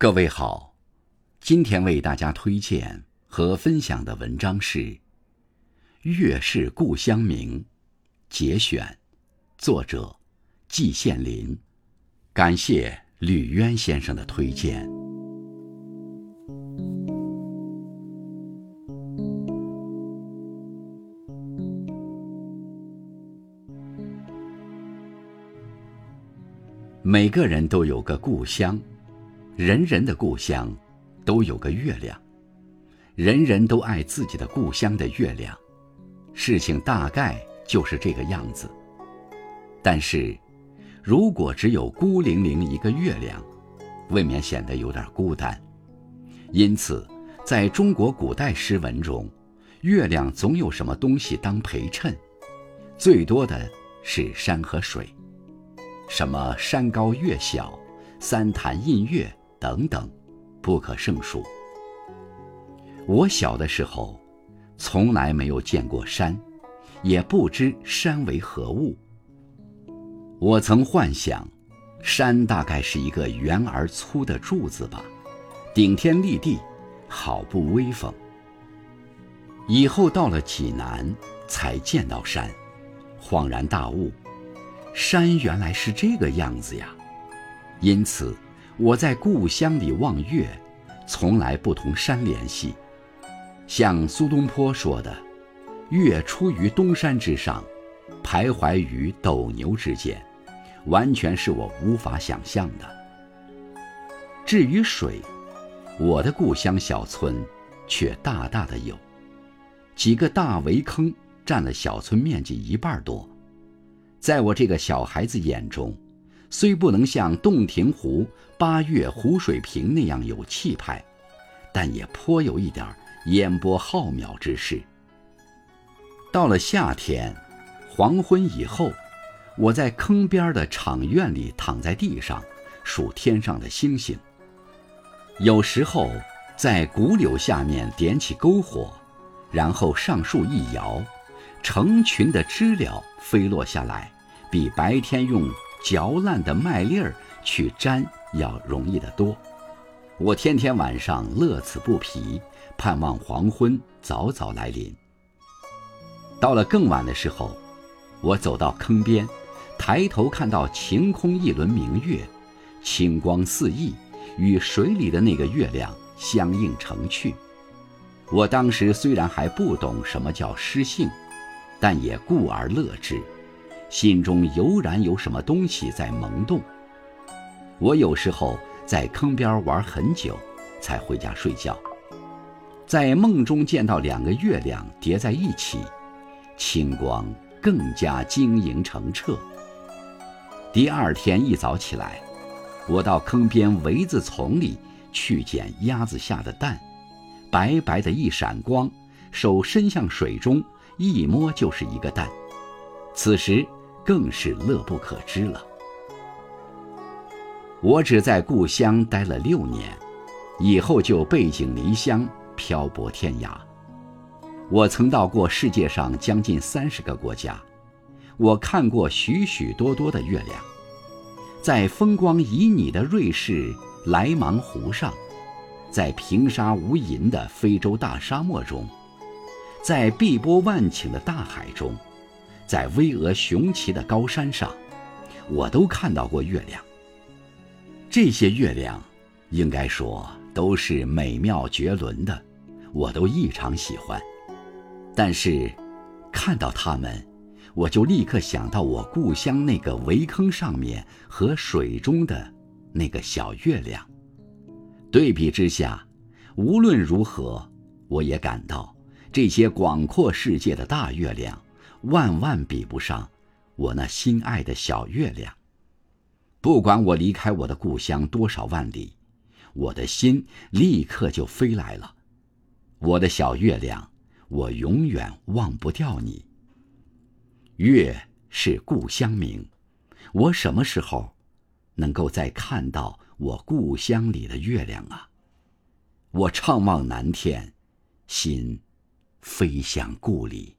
各位好，今天为大家推荐和分享的文章是《月是故乡明》节选，作者季羡林，感谢吕渊先生的推荐。每个人都有个故乡，人人的故乡都有个月亮，人人都爱自己的故乡的月亮，事情大概就是这个样子。但是，如果只有孤零零一个月亮，未免显得有点孤单。因此，在中国古代诗文中，月亮总有什么东西当陪衬，最多的是山和水。什么山高月小、三潭印月等等，不可胜数。我小的时候，从来没有见过山，也不知山为何物。我曾幻想，山大概是一个圆而粗的柱子吧，顶天立地，好不威风。以后到了济南，才见到山，恍然大悟。山原来是这个样子呀，因此我在故乡里望月，从来不同山联系。像苏东坡说的：“月出于东山之上，徘徊于斗牛之间”，完全是我无法想象的。至于水，我的故乡小村却大大的有，几个大围坑占了小村面积一半多。在我这个小孩子眼中，虽不能像洞庭湖、八月湖水平那样有气派，但也颇有一点烟波浩渺之势。到了夏天，黄昏以后，我在坑边的场院里躺在地上，数天上的星星。有时候在古柳下面点起篝火，然后上树一摇。成群的知了飞落下来，比白天用嚼烂的麦粒儿去粘要容易得多。我天天晚上乐此不疲，盼望黄昏早早来临。到了更晚的时候，我走到坑边，抬头看到晴空一轮明月，清光四溢，与水里的那个月亮相映成趣。我当时虽然还不懂什么叫诗性。但也故而乐之，心中油然有什么东西在萌动。我有时候在坑边玩很久，才回家睡觉，在梦中见到两个月亮叠在一起，清光更加晶莹澄澈。第二天一早起来，我到坑边苇子丛里去捡鸭子下的蛋，白白的一闪光，手伸向水中。一摸就是一个蛋，此时更是乐不可支了。我只在故乡待了六年，以后就背井离乡，漂泊天涯。我曾到过世界上将近三十个国家，我看过许许多多的月亮，在风光旖旎的瑞士莱芒湖上，在平沙无垠的非洲大沙漠中。在碧波万顷的大海中，在巍峨雄奇的高山上，我都看到过月亮。这些月亮，应该说都是美妙绝伦的，我都异常喜欢。但是，看到它们，我就立刻想到我故乡那个围坑上面和水中的那个小月亮。对比之下，无论如何，我也感到。这些广阔世界的大月亮，万万比不上我那心爱的小月亮。不管我离开我的故乡多少万里，我的心立刻就飞来了。我的小月亮，我永远忘不掉你。月是故乡明，我什么时候能够再看到我故乡里的月亮啊？我怅望南天，心。飞向故里。